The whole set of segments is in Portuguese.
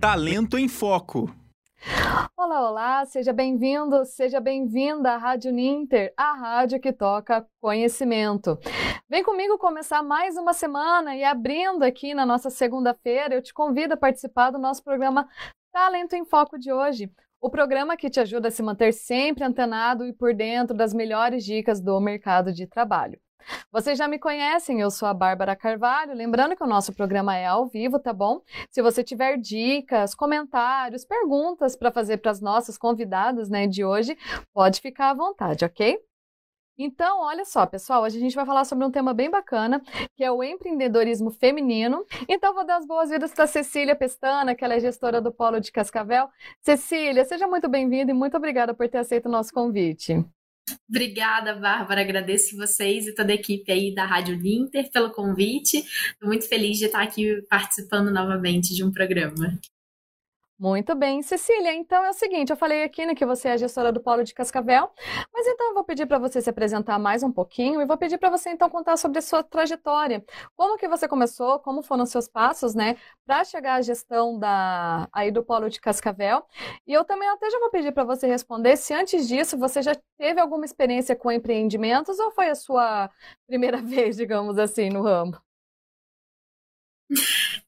Talento em Foco. Olá, olá, seja bem-vindo, seja bem-vinda à Rádio Ninter, a rádio que toca conhecimento. Vem comigo começar mais uma semana e abrindo aqui na nossa segunda-feira, eu te convido a participar do nosso programa Talento em Foco de hoje. O programa que te ajuda a se manter sempre antenado e por dentro das melhores dicas do mercado de trabalho. Vocês já me conhecem, eu sou a Bárbara Carvalho. Lembrando que o nosso programa é ao vivo, tá bom? Se você tiver dicas, comentários, perguntas para fazer para as nossas convidadas né, de hoje, pode ficar à vontade, ok? Então, olha só, pessoal, hoje a gente vai falar sobre um tema bem bacana, que é o empreendedorismo feminino. Então, vou dar as boas-vindas para Cecília Pestana, que ela é gestora do Polo de Cascavel. Cecília, seja muito bem-vinda e muito obrigada por ter aceito o nosso convite. Obrigada, Bárbara. Agradeço vocês e toda a equipe aí da Rádio Linter pelo convite. Estou muito feliz de estar aqui participando novamente de um programa. Muito bem, Cecília. Então é o seguinte, eu falei aqui né, que você é gestora do Polo de Cascavel, mas então eu vou pedir para você se apresentar mais um pouquinho e vou pedir para você então contar sobre a sua trajetória. Como que você começou, como foram os seus passos, né, para chegar à gestão da aí do Polo de Cascavel. E eu também até já vou pedir para você responder se antes disso você já teve alguma experiência com empreendimentos ou foi a sua primeira vez, digamos assim, no ramo?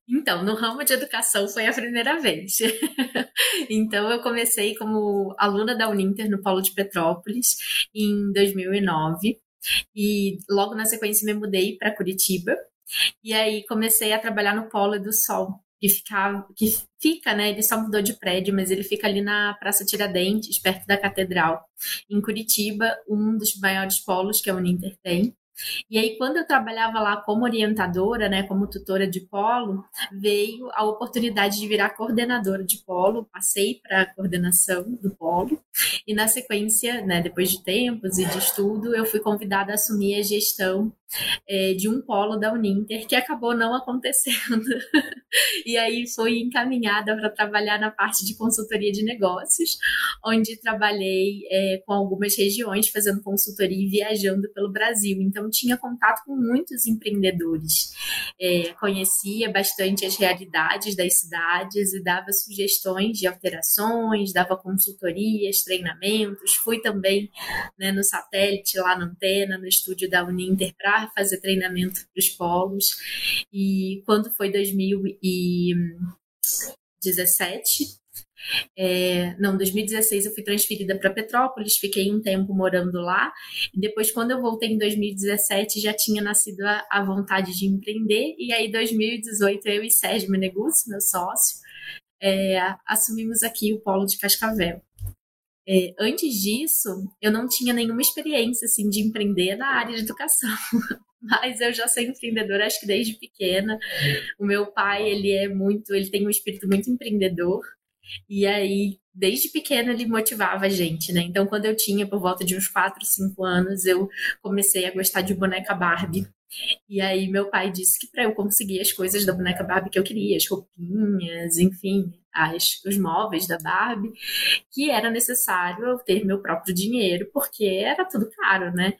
Então, no ramo de educação foi a primeira vez. então, eu comecei como aluna da Uninter no Polo de Petrópolis em 2009 e logo na sequência me mudei para Curitiba e aí comecei a trabalhar no Polo do Sol, que fica, que fica, né? Ele só mudou de prédio, mas ele fica ali na Praça Tiradentes, perto da Catedral, em Curitiba, um dos maiores polos que a Uninter tem. E aí, quando eu trabalhava lá como orientadora, né, como tutora de polo, veio a oportunidade de virar coordenadora de polo, passei para a coordenação do polo, e na sequência, né, depois de tempos e de estudo, eu fui convidada a assumir a gestão é, de um polo da Uninter, que acabou não acontecendo. e aí fui encaminhada para trabalhar na parte de consultoria de negócios, onde trabalhei é, com algumas regiões, fazendo consultoria e viajando pelo Brasil. Então, tinha contato com muitos empreendedores. É, conhecia bastante as realidades das cidades e dava sugestões de alterações, dava consultorias, treinamentos. Fui também né, no satélite, lá na antena, no estúdio da Uninter para fazer treinamento para os polos. E quando foi 2017, é, não, 2016 eu fui transferida para Petrópolis, fiquei um tempo morando lá. E depois, quando eu voltei em 2017, já tinha nascido a, a vontade de empreender. E aí, 2018, eu e Sérgio Menegus, meu sócio, é, assumimos aqui o Polo de Cascavel. É, antes disso, eu não tinha nenhuma experiência assim de empreender na área de educação. Mas eu já sou empreendedora, acho que desde pequena. O meu pai, ele é muito, ele tem um espírito muito empreendedor. E aí, desde pequena, ele motivava a gente, né? Então, quando eu tinha por volta de uns 4, 5 anos, eu comecei a gostar de boneca Barbie. E aí, meu pai disse que para eu conseguir as coisas da boneca Barbie que eu queria, as roupinhas, enfim, as, os móveis da Barbie, que era necessário eu ter meu próprio dinheiro, porque era tudo caro, né?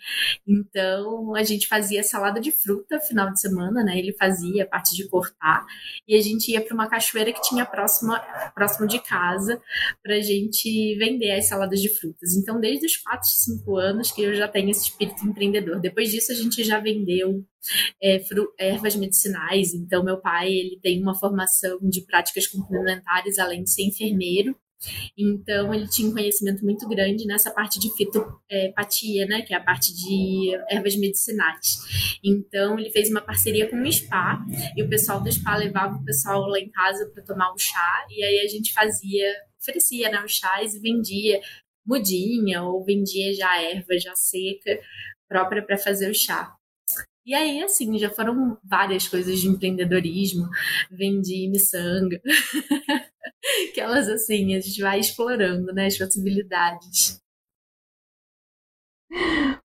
Então a gente fazia salada de fruta final de semana, né? Ele fazia a parte de cortar, e a gente ia para uma cachoeira que tinha próximo, próximo de casa para a gente vender as saladas de frutas. Então, desde os 4, 5 anos que eu já tenho esse espírito empreendedor. Depois disso, a gente já vendeu é, ervas medicinais. Então, meu pai ele tem uma formação de práticas complementares, além de ser enfermeiro. Então, ele tinha um conhecimento muito grande nessa parte de fitopatia, né, que é a parte de ervas medicinais. Então, ele fez uma parceria com o spa, e o pessoal do spa levava o pessoal lá em casa para tomar o chá, e aí a gente fazia, oferecia né, os chás e vendia mudinha, ou vendia já erva já seca, própria para fazer o chá. E aí, assim, já foram várias coisas de empreendedorismo, vendi miçanga, aquelas assim, a gente vai explorando, né, as possibilidades.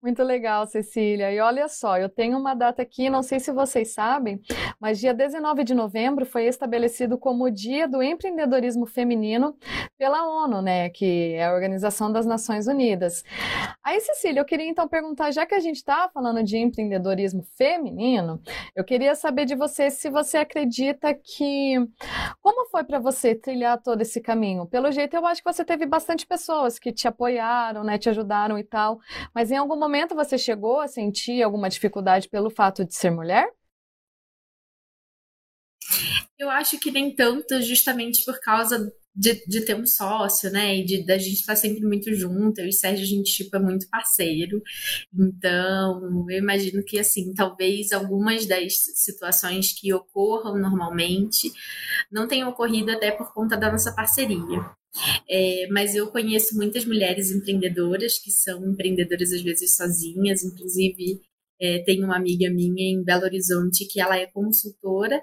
Muito legal, Cecília. E olha só, eu tenho uma data aqui, não sei se vocês sabem, mas dia 19 de novembro foi estabelecido como o Dia do Empreendedorismo Feminino pela ONU, né, que é a Organização das Nações Unidas. Aí, Cecília, eu queria então perguntar, já que a gente está falando de empreendedorismo feminino, eu queria saber de você se você acredita que como foi para você trilhar todo esse caminho? Pelo jeito, eu acho que você teve bastante pessoas que te apoiaram, né, te ajudaram e tal, mas em algum você chegou a sentir alguma dificuldade pelo fato de ser mulher? Eu acho que nem tanto, justamente por causa de, de ter um sócio, né? E de da gente estar sempre muito junto. Eu e Sérgio, a gente tipo, é muito parceiro. Então, eu imagino que, assim, talvez algumas das situações que ocorram normalmente não tenham ocorrido até por conta da nossa parceria. É, mas eu conheço muitas mulheres empreendedoras que são empreendedoras às vezes sozinhas, inclusive é, tem uma amiga minha em Belo Horizonte que ela é consultora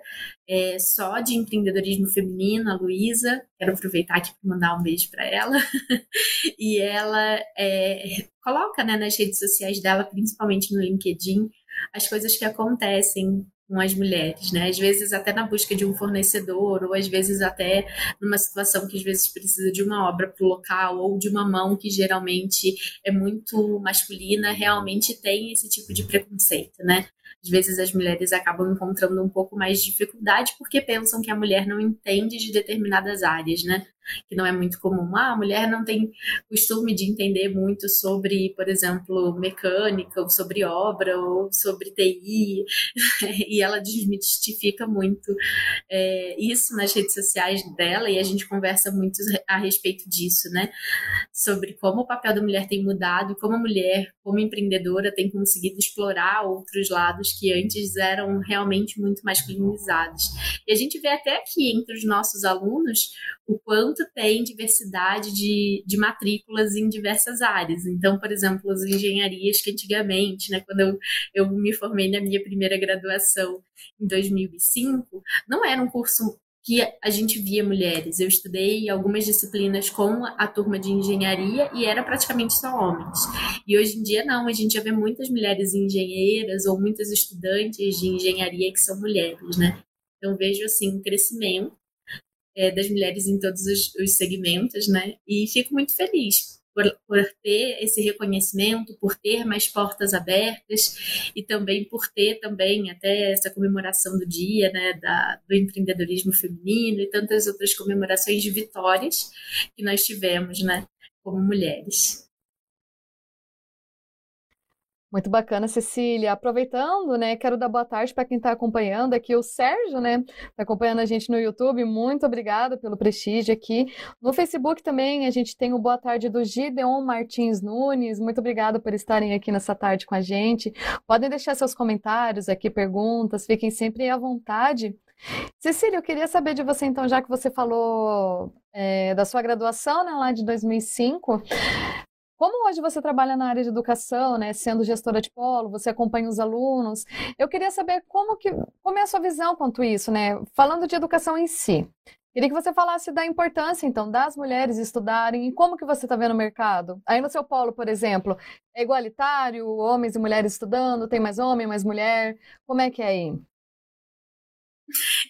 é, só de empreendedorismo feminino, a Luísa. Quero aproveitar aqui para mandar um beijo para ela. e ela é, coloca né, nas redes sociais dela, principalmente no LinkedIn, as coisas que acontecem com as mulheres, né? Às vezes até na busca de um fornecedor, ou às vezes até numa situação que às vezes precisa de uma obra para o local, ou de uma mão que geralmente é muito masculina, realmente tem esse tipo de preconceito, né? Às vezes as mulheres acabam encontrando um pouco mais de dificuldade porque pensam que a mulher não entende de determinadas áreas, né? Que não é muito comum. Ah, a mulher não tem costume de entender muito sobre, por exemplo, mecânica, ou sobre obra, ou sobre TI, e ela desmistifica muito é, isso nas redes sociais dela, e a gente conversa muito a respeito disso, né? Sobre como o papel da mulher tem mudado, como a mulher, como empreendedora, tem conseguido explorar outros lados que antes eram realmente muito masculinizados. E a gente vê até aqui entre os nossos alunos o quanto tem diversidade de, de matrículas em diversas áreas. Então, por exemplo, as engenharias que antigamente, né, quando eu, eu me formei na minha primeira graduação em 2005, não era um curso que a gente via mulheres. Eu estudei algumas disciplinas com a turma de engenharia e era praticamente só homens. E hoje em dia não, a gente já vê muitas mulheres engenheiras ou muitas estudantes de engenharia que são mulheres, né? Então vejo assim um crescimento é, das mulheres em todos os, os, segmentos, né? E fico muito feliz por, por, ter esse reconhecimento, por ter mais portas abertas e também por ter também até essa comemoração do dia, né, da, do empreendedorismo feminino e tantas outras comemorações de vitórias que nós tivemos, né, como mulheres. Muito bacana, Cecília. Aproveitando, né, quero dar boa tarde para quem está acompanhando aqui, o Sérgio, né, está acompanhando a gente no YouTube. Muito obrigada pelo prestígio aqui. No Facebook também a gente tem o boa tarde do Gideon Martins Nunes. Muito obrigada por estarem aqui nessa tarde com a gente. Podem deixar seus comentários aqui, perguntas, fiquem sempre à vontade. Cecília, eu queria saber de você, então, já que você falou é, da sua graduação, né, lá de 2005, como hoje você trabalha na área de educação, né, sendo gestora de polo, você acompanha os alunos, eu queria saber como que, como é a sua visão quanto isso, né? Falando de educação em si. Queria que você falasse da importância, então, das mulheres estudarem e como que você está vendo o mercado. Aí no seu polo, por exemplo, é igualitário, homens e mulheres estudando, tem mais homem, mais mulher, como é que é aí?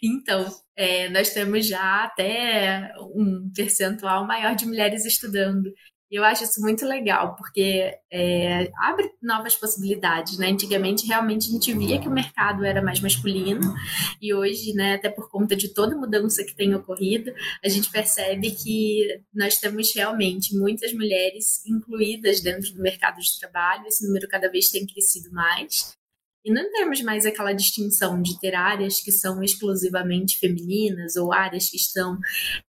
Então, é, nós temos já até um percentual maior de mulheres estudando. E eu acho isso muito legal, porque é, abre novas possibilidades, né? Antigamente, realmente, a gente via que o mercado era mais masculino, e hoje, né, até por conta de toda mudança que tem ocorrido, a gente percebe que nós temos realmente muitas mulheres incluídas dentro do mercado de trabalho, esse número cada vez tem crescido mais. E não temos mais aquela distinção de ter áreas que são exclusivamente femininas ou áreas que, estão,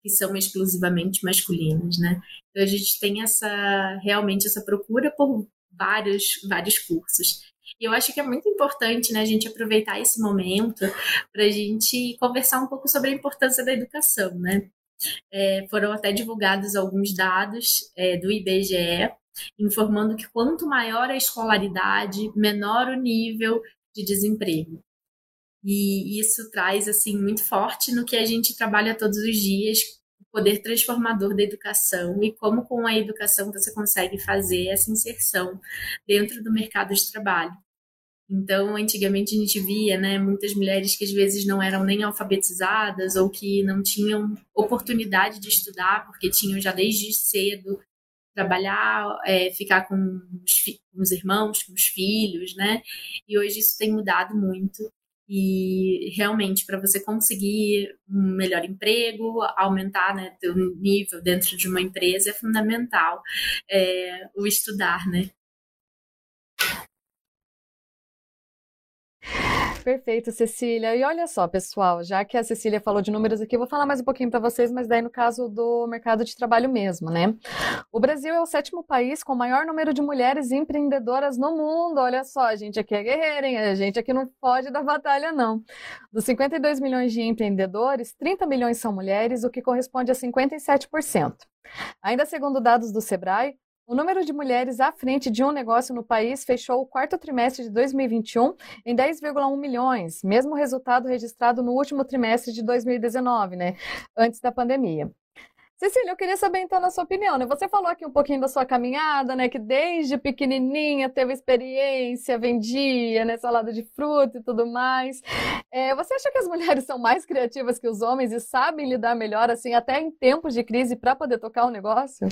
que são exclusivamente masculinas, né? Então a gente tem essa realmente essa procura por vários, vários cursos. E eu acho que é muito importante né, a gente aproveitar esse momento para a gente conversar um pouco sobre a importância da educação. Né? É, foram até divulgados alguns dados é, do IBGE informando que quanto maior a escolaridade, menor o nível de desemprego. E isso traz assim muito forte no que a gente trabalha todos os dias poder transformador da educação e como com a educação você consegue fazer essa inserção dentro do mercado de trabalho. Então, antigamente a gente via, né, muitas mulheres que às vezes não eram nem alfabetizadas ou que não tinham oportunidade de estudar porque tinham já desde cedo trabalhar, é, ficar com os, com os, irmãos, com os filhos, né? E hoje isso tem mudado muito. E realmente, para você conseguir um melhor emprego, aumentar né, teu nível dentro de uma empresa, é fundamental é, o estudar, né? Perfeito, Cecília. E olha só, pessoal, já que a Cecília falou de números aqui, eu vou falar mais um pouquinho para vocês, mas daí no caso do mercado de trabalho mesmo, né? O Brasil é o sétimo país com o maior número de mulheres empreendedoras no mundo. Olha só, a gente aqui é guerreira, hein? A gente aqui não pode dar batalha, não. Dos 52 milhões de empreendedores, 30 milhões são mulheres, o que corresponde a 57%. Ainda segundo dados do Sebrae, o número de mulheres à frente de um negócio no país fechou o quarto trimestre de 2021 em 10,1 milhões, mesmo resultado registrado no último trimestre de 2019, né, antes da pandemia. Cecília, eu queria saber então na sua opinião, né? Você falou aqui um pouquinho da sua caminhada, né? Que desde pequenininha teve experiência, vendia, né? Salada de fruta e tudo mais. É, você acha que as mulheres são mais criativas que os homens e sabem lidar melhor, assim, até em tempos de crise para poder tocar o negócio?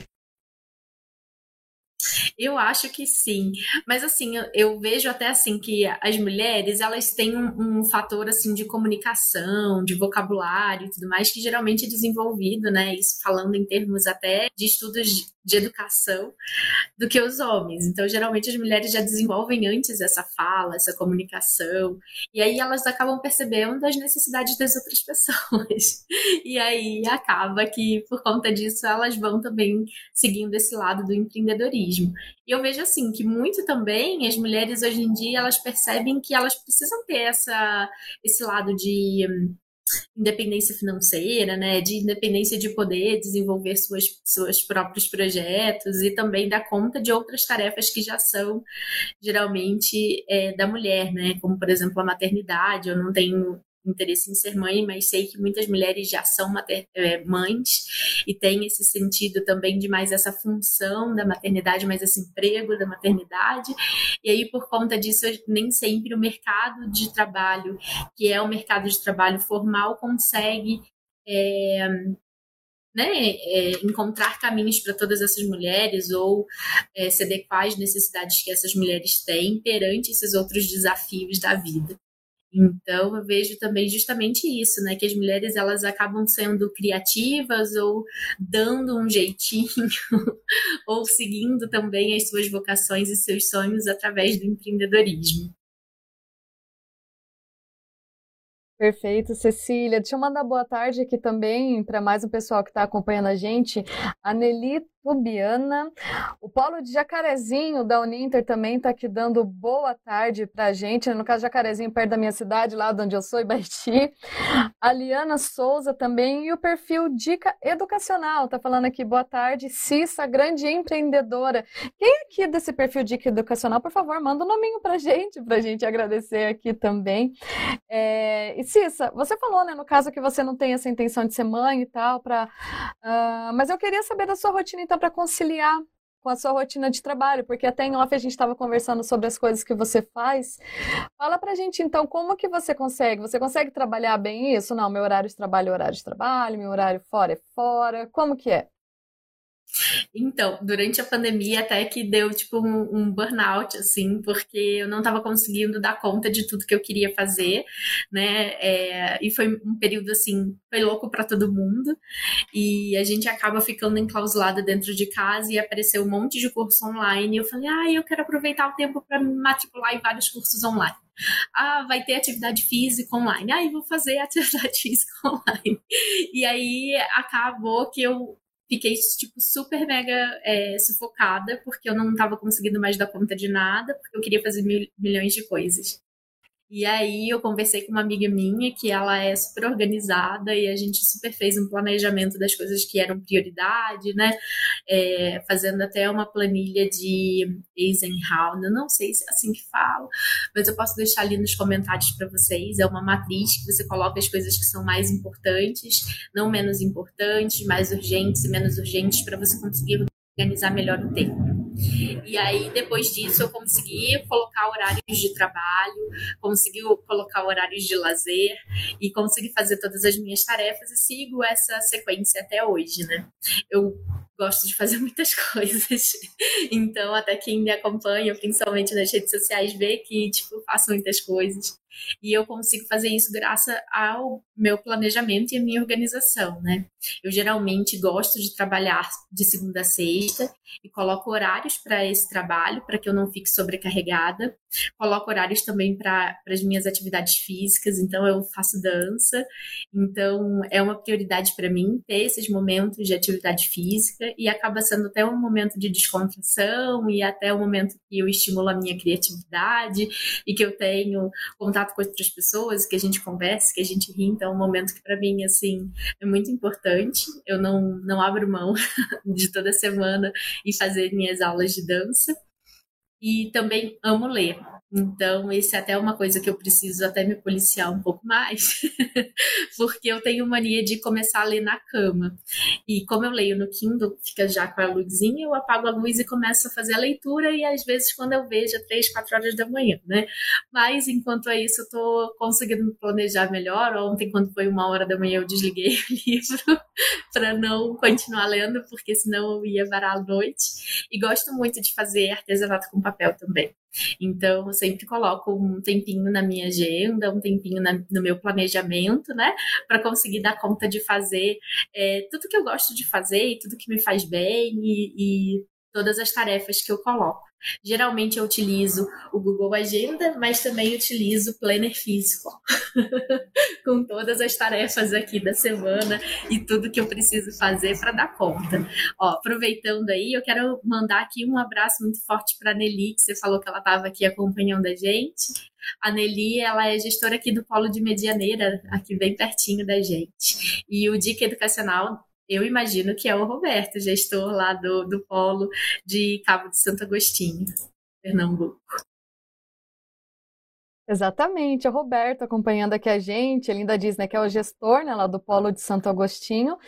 Eu acho que sim. Mas assim, eu, eu vejo até assim que as mulheres, elas têm um, um, fator assim de comunicação, de vocabulário e tudo mais que geralmente é desenvolvido, né? Isso falando em termos até de estudos de educação do que os homens. Então, geralmente as mulheres já desenvolvem antes essa fala, essa comunicação, e aí elas acabam percebendo as necessidades das outras pessoas. E aí acaba que por conta disso elas vão também seguindo esse lado do empreendedorismo. E eu vejo assim que muito também as mulheres hoje em dia elas percebem que elas precisam ter essa esse lado de independência financeira, né, de independência de poder desenvolver suas, seus próprios projetos e também dar conta de outras tarefas que já são geralmente é, da mulher, né, como por exemplo a maternidade. Eu não tenho interesse em ser mãe, mas sei que muitas mulheres já são mater, é, mães e tem esse sentido também de mais essa função da maternidade, mais esse emprego da maternidade. E aí, por conta disso, nem sempre o mercado de trabalho, que é o mercado de trabalho formal, consegue. É, né, é, encontrar caminhos para todas essas mulheres ou é, se adequar às necessidades que essas mulheres têm perante esses outros desafios da vida. Então, eu vejo também justamente isso, né? Que as mulheres elas acabam sendo criativas ou dando um jeitinho, ou seguindo também as suas vocações e seus sonhos através do empreendedorismo. Perfeito, Cecília. Deixa eu mandar boa tarde aqui também para mais um pessoal que está acompanhando a gente. A Nelly. O Paulo de Jacarezinho, da Uninter, também está aqui dando boa tarde para a gente. No caso, Jacarezinho, perto da minha cidade, lá de onde eu sou, Ibaiti. A Liana Souza também. E o perfil Dica Educacional. Está falando aqui, boa tarde. Cissa, grande empreendedora. Quem aqui desse perfil Dica Educacional, por favor, manda um nominho para a gente, para a gente agradecer aqui também. É... E Cissa, você falou, né, no caso, que você não tem essa intenção de ser mãe e tal, pra... Uh... mas eu queria saber da sua rotina então, para conciliar com a sua rotina de trabalho, porque até em off a gente estava conversando sobre as coisas que você faz. Fala pra gente então como que você consegue? Você consegue trabalhar bem isso? Não, meu horário de trabalho é horário de trabalho, meu horário fora é fora. Como que é? Então, durante a pandemia até que deu tipo um, um burnout, assim, porque eu não estava conseguindo dar conta de tudo que eu queria fazer, né? É, e foi um período assim, foi louco para todo mundo. E a gente acaba ficando enclausulada dentro de casa e apareceu um monte de curso online. E eu falei, ah, eu quero aproveitar o tempo para me matricular em vários cursos online. Ah, vai ter atividade física online. Ah, eu vou fazer atividade física online. E aí acabou que eu fiquei, tipo, super mega é, sufocada, porque eu não estava conseguindo mais dar conta de nada, porque eu queria fazer mil, milhões de coisas. E aí eu conversei com uma amiga minha que ela é super organizada e a gente super fez um planejamento das coisas que eram prioridade, né? É, fazendo até uma planilha de Eisenhower, não sei se é assim que fala, mas eu posso deixar ali nos comentários para vocês. É uma matriz que você coloca as coisas que são mais importantes, não menos importantes, mais urgentes e menos urgentes, para você conseguir organizar melhor o tempo. E aí, depois disso, eu consegui colocar horários de trabalho, consegui colocar horários de lazer e consegui fazer todas as minhas tarefas e sigo essa sequência até hoje, né? Eu gosto de fazer muitas coisas. Então, até quem me acompanha, principalmente nas redes sociais, vê que, tipo, faço muitas coisas. E eu consigo fazer isso graças ao meu planejamento e a minha organização, né? Eu geralmente gosto de trabalhar de segunda a sexta e coloco horários para esse trabalho, para que eu não fique sobrecarregada. Coloco horários também para as minhas atividades físicas, então eu faço dança. Então é uma prioridade para mim ter esses momentos de atividade física e acaba sendo até um momento de descontração e até um momento que eu estimulo a minha criatividade e que eu tenho contato com outras pessoas, que a gente conversa, que a gente ri. Então é um momento que para mim assim é muito importante. Eu não não abro mão de toda semana e fazer minhas aulas de dança. E também amo ler. Então, esse é até uma coisa que eu preciso até me policiar um pouco mais, porque eu tenho mania de começar a ler na cama. E como eu leio no Kindle, fica já com a luzinha, eu apago a luz e começo a fazer a leitura, e às vezes quando eu vejo é 3, 4 horas da manhã, né? Mas enquanto é isso, eu tô conseguindo me planejar melhor. Ontem, quando foi uma hora da manhã, eu desliguei o livro para não continuar lendo, porque senão eu ia varar a noite. E gosto muito de fazer artesanato com papel também. Então, eu sempre coloco um tempinho na minha agenda, um tempinho na, no meu planejamento, né? Para conseguir dar conta de fazer é, tudo que eu gosto de fazer e tudo que me faz bem e, e todas as tarefas que eu coloco. Geralmente eu utilizo o Google Agenda, mas também utilizo o Planner físico, com todas as tarefas aqui da semana e tudo que eu preciso fazer para dar conta. Ó, aproveitando aí, eu quero mandar aqui um abraço muito forte para a Nelly, que você falou que ela estava aqui acompanhando a gente. A Nelly, ela é gestora aqui do Polo de Medianeira, aqui bem pertinho da gente. E o Dica Educacional eu imagino que é o Roberto, gestor lá do, do polo de Cabo de Santo Agostinho, Pernambuco. Exatamente, o Roberto acompanhando aqui a gente, ele ainda diz né, que é o gestor né, lá do Polo de Santo Agostinho,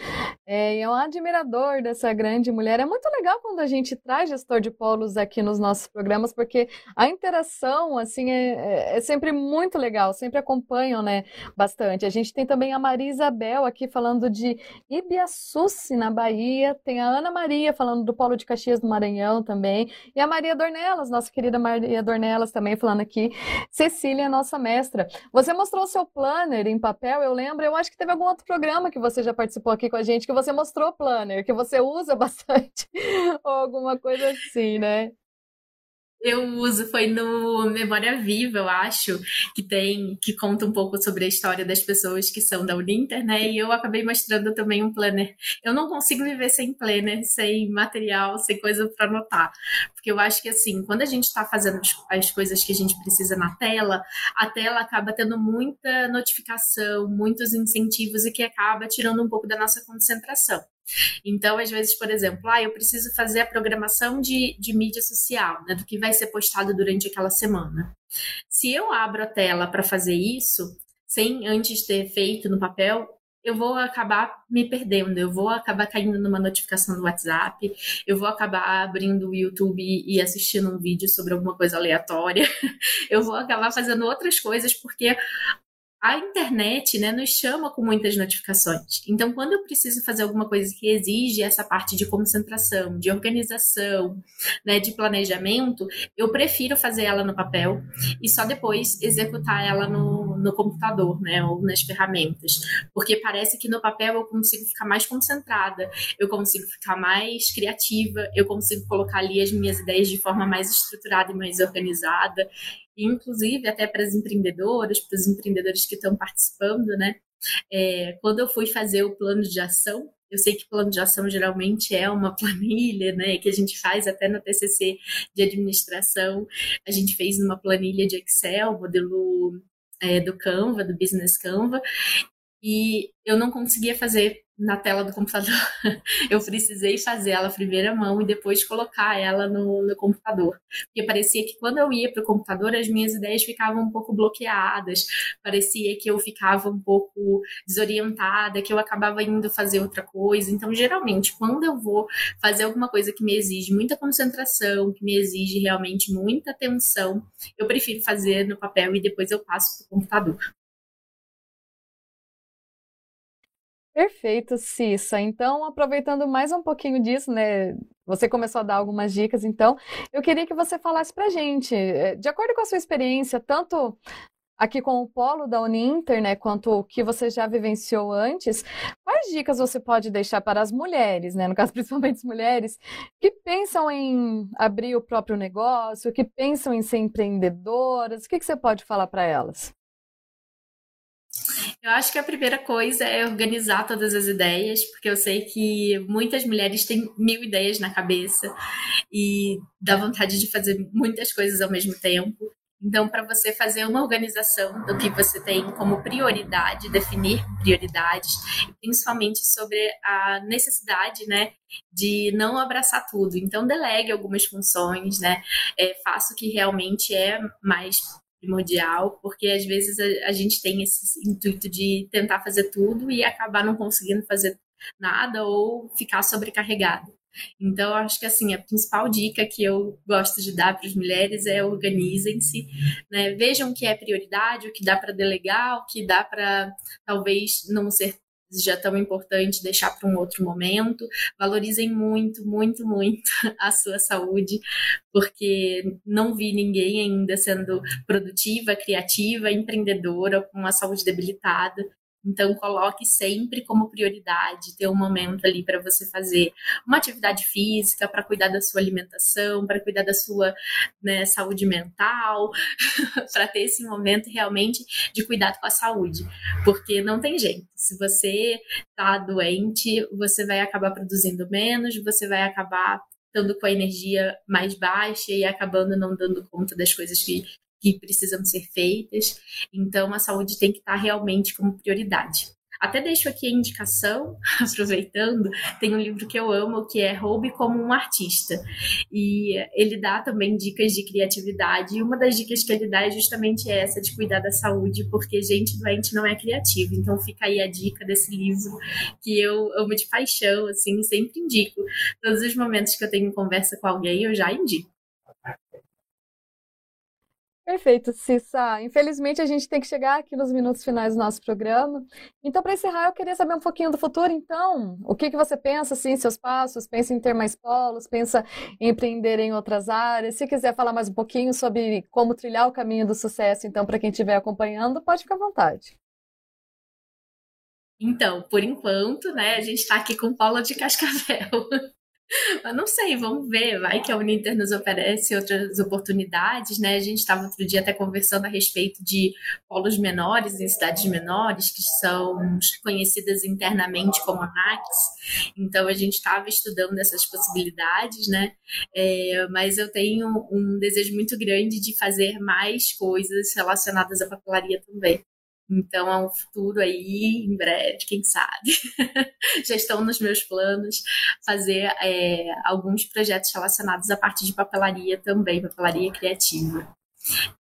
é, é um admirador dessa grande mulher. É muito legal quando a gente traz gestor de polos aqui nos nossos programas, porque a interação assim é, é, é sempre muito legal, sempre acompanham né, bastante. A gente tem também a Maria Isabel aqui falando de Ibiaçuci, na Bahia, tem a Ana Maria falando do Polo de Caxias do Maranhão também, e a Maria Dornelas, nossa querida Maria Dornelas também falando aqui. Cecília Cecília, nossa mestra. Você mostrou o seu planner em papel, eu lembro, eu acho que teve algum outro programa que você já participou aqui com a gente, que você mostrou planner, que você usa bastante, ou alguma coisa assim, né? Eu uso foi no Memória Viva, eu acho, que tem, que conta um pouco sobre a história das pessoas que são da Uninter, né? E eu acabei mostrando também um planner. Eu não consigo viver sem planner, sem material, sem coisa para anotar. Porque eu acho que assim, quando a gente está fazendo as coisas que a gente precisa na tela, a tela acaba tendo muita notificação, muitos incentivos e que acaba tirando um pouco da nossa concentração. Então, às vezes, por exemplo, ah, eu preciso fazer a programação de, de mídia social, né, do que vai ser postado durante aquela semana. Se eu abro a tela para fazer isso, sem antes ter feito no papel, eu vou acabar me perdendo, eu vou acabar caindo numa notificação do WhatsApp, eu vou acabar abrindo o YouTube e assistindo um vídeo sobre alguma coisa aleatória, eu vou acabar fazendo outras coisas porque a internet né, nos chama com muitas notificações. Então, quando eu preciso fazer alguma coisa que exige essa parte de concentração, de organização, né, de planejamento, eu prefiro fazer ela no papel e só depois executar ela no, no computador, né, ou nas ferramentas. Porque parece que no papel eu consigo ficar mais concentrada, eu consigo ficar mais criativa, eu consigo colocar ali as minhas ideias de forma mais estruturada e mais organizada inclusive até para as empreendedoras, para os empreendedores que estão participando, né? É, quando eu fui fazer o plano de ação, eu sei que plano de ação geralmente é uma planilha, né, que a gente faz até no TCC de administração. A gente fez numa planilha de Excel, modelo é, do Canva, do Business Canva, e eu não conseguia fazer na tela do computador. Eu precisei fazer ela primeira mão e depois colocar ela no, no computador. Porque parecia que quando eu ia para o computador, as minhas ideias ficavam um pouco bloqueadas, parecia que eu ficava um pouco desorientada, que eu acabava indo fazer outra coisa. Então, geralmente, quando eu vou fazer alguma coisa que me exige muita concentração, que me exige realmente muita atenção, eu prefiro fazer no papel e depois eu passo para o computador. Perfeito, Cissa. Então, aproveitando mais um pouquinho disso, né? Você começou a dar algumas dicas, então eu queria que você falasse para gente, eh, de acordo com a sua experiência, tanto aqui com o polo da Uninter, né, quanto o que você já vivenciou antes, quais dicas você pode deixar para as mulheres, né, no caso principalmente as mulheres, que pensam em abrir o próprio negócio, que pensam em ser empreendedoras, o que, que você pode falar para elas? Eu acho que a primeira coisa é organizar todas as ideias, porque eu sei que muitas mulheres têm mil ideias na cabeça e dá vontade de fazer muitas coisas ao mesmo tempo. Então, para você fazer uma organização do que você tem como prioridade, definir prioridades, principalmente sobre a necessidade, né, de não abraçar tudo. Então, delegue algumas funções, né, é, faça o que realmente é mais primordial, porque às vezes a, a, gente tem esse intuito de tentar fazer tudo e acabar não conseguindo fazer nada ou ficar sobrecarregado. Então, acho que assim, a principal dica que eu gosto de dar para as mulheres é organizem-se, né? vejam o que é prioridade, o que dá para delegar, o que dá para talvez não ser já tão importante deixar para um outro momento. Valorizem muito, muito, muito a sua saúde, porque não vi ninguém ainda sendo produtiva, criativa, empreendedora com a saúde debilitada. Então, coloque sempre como prioridade ter um momento ali para você fazer uma atividade física, para cuidar da sua alimentação, para cuidar da sua né, saúde mental, para ter esse momento realmente de cuidado com a saúde. Porque não tem jeito. Se você está doente, você vai acabar produzindo menos, você vai acabar estando com a energia mais baixa e acabando não dando conta das coisas que que precisam ser feitas. Então, a saúde tem que estar realmente como prioridade. Até deixo aqui a indicação, aproveitando, tem um livro que eu amo que é Roube como um Artista. E ele dá também dicas de criatividade. E uma das dicas que ele dá é justamente essa de cuidar da saúde, porque gente doente não é criativa. Então fica aí a dica desse livro que eu amo de paixão, assim, sempre indico. Todos os momentos que eu tenho conversa com alguém, eu já indico. Perfeito, Cissa. Infelizmente, a gente tem que chegar aqui nos minutos finais do nosso programa. Então, para encerrar, eu queria saber um pouquinho do futuro. Então, o que, que você pensa, assim, seus passos? Pensa em ter mais polos? Pensa em empreender em outras áreas? Se quiser falar mais um pouquinho sobre como trilhar o caminho do sucesso, então, para quem estiver acompanhando, pode ficar à vontade. Então, por enquanto, né, a gente está aqui com polo de cascavel. Mas não sei, vamos ver. Vai que a Uninter nos oferece outras oportunidades, né? A gente estava outro dia até conversando a respeito de polos menores em cidades menores, que são conhecidas internamente como NACs. Então, a gente estava estudando essas possibilidades, né? É, mas eu tenho um desejo muito grande de fazer mais coisas relacionadas à papelaria também. Então é um futuro aí, em breve, quem sabe. Já estão nos meus planos fazer é, alguns projetos relacionados à parte de papelaria também, papelaria criativa.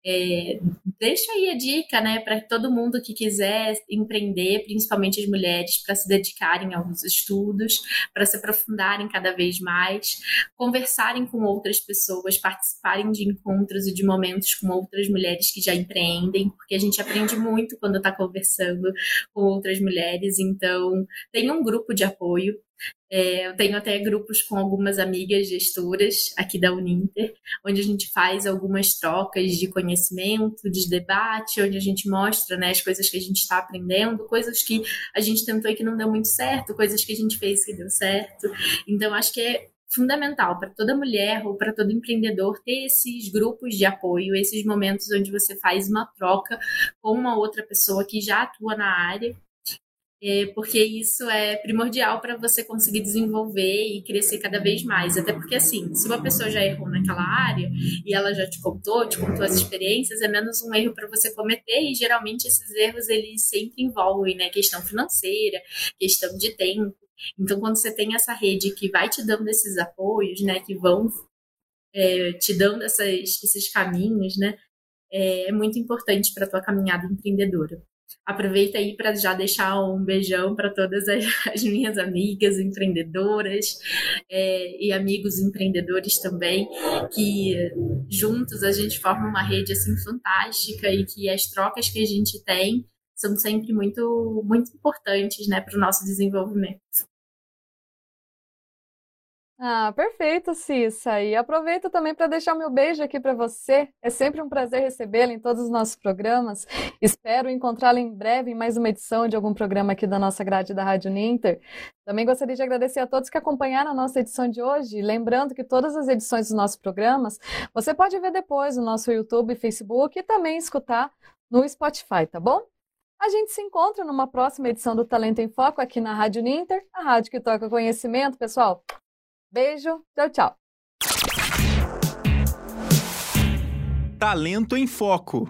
É, deixa aí a dica, né, para todo mundo que quiser empreender, principalmente as mulheres, para se dedicarem aos estudos, para se aprofundarem cada vez mais, conversarem com outras pessoas, participarem de encontros e de momentos com outras mulheres que já empreendem, porque a gente aprende muito quando está conversando com outras mulheres. Então, tem um grupo de apoio é, eu tenho até grupos com algumas amigas gestoras aqui da Uninter, onde a gente faz algumas trocas de conhecimento, de debate, onde a gente mostra né, as coisas que a gente está aprendendo, coisas que a gente tentou e que não deu muito certo, coisas que a gente fez que deu certo. Então, acho que é fundamental para toda mulher ou para todo empreendedor ter esses grupos de apoio, esses momentos onde você faz uma troca com uma outra pessoa que já atua na área porque isso é primordial para você conseguir desenvolver e crescer cada vez mais. Até porque, assim, se uma pessoa já errou naquela área e ela já te contou, te contou as experiências, é menos um erro para você cometer e geralmente esses erros eles sempre envolvem, né, questão financeira, questão de tempo. Então, quando você tem essa rede que vai te dando esses apoios, né, que vão é, te dando essas, esses caminhos, né, é, é muito importante para a tua caminhada empreendedora. Aproveita aí para já deixar um beijão para todas as, as, minhas amigas empreendedoras é, e amigos empreendedores também, que juntos a gente forma uma rede assim fantástica e que as trocas que a gente tem são sempre muito, muito importantes né, para o nosso desenvolvimento. Ah, perfeito, Cissa. E aproveito também para deixar meu beijo aqui para você. É sempre um prazer recebê-la em todos os nossos programas. Espero encontrá-la em breve em mais uma edição de algum programa aqui da nossa grade da Rádio Ninter. Também gostaria de agradecer a todos que acompanharam a nossa edição de hoje. Lembrando que todas as edições dos nossos programas você pode ver depois no nosso YouTube Facebook e também escutar no Spotify, tá bom? A gente se encontra numa próxima edição do Talento em Foco aqui na Rádio Ninter, a rádio que toca conhecimento, pessoal. Beijo, tchau, tchau. Talento em Foco.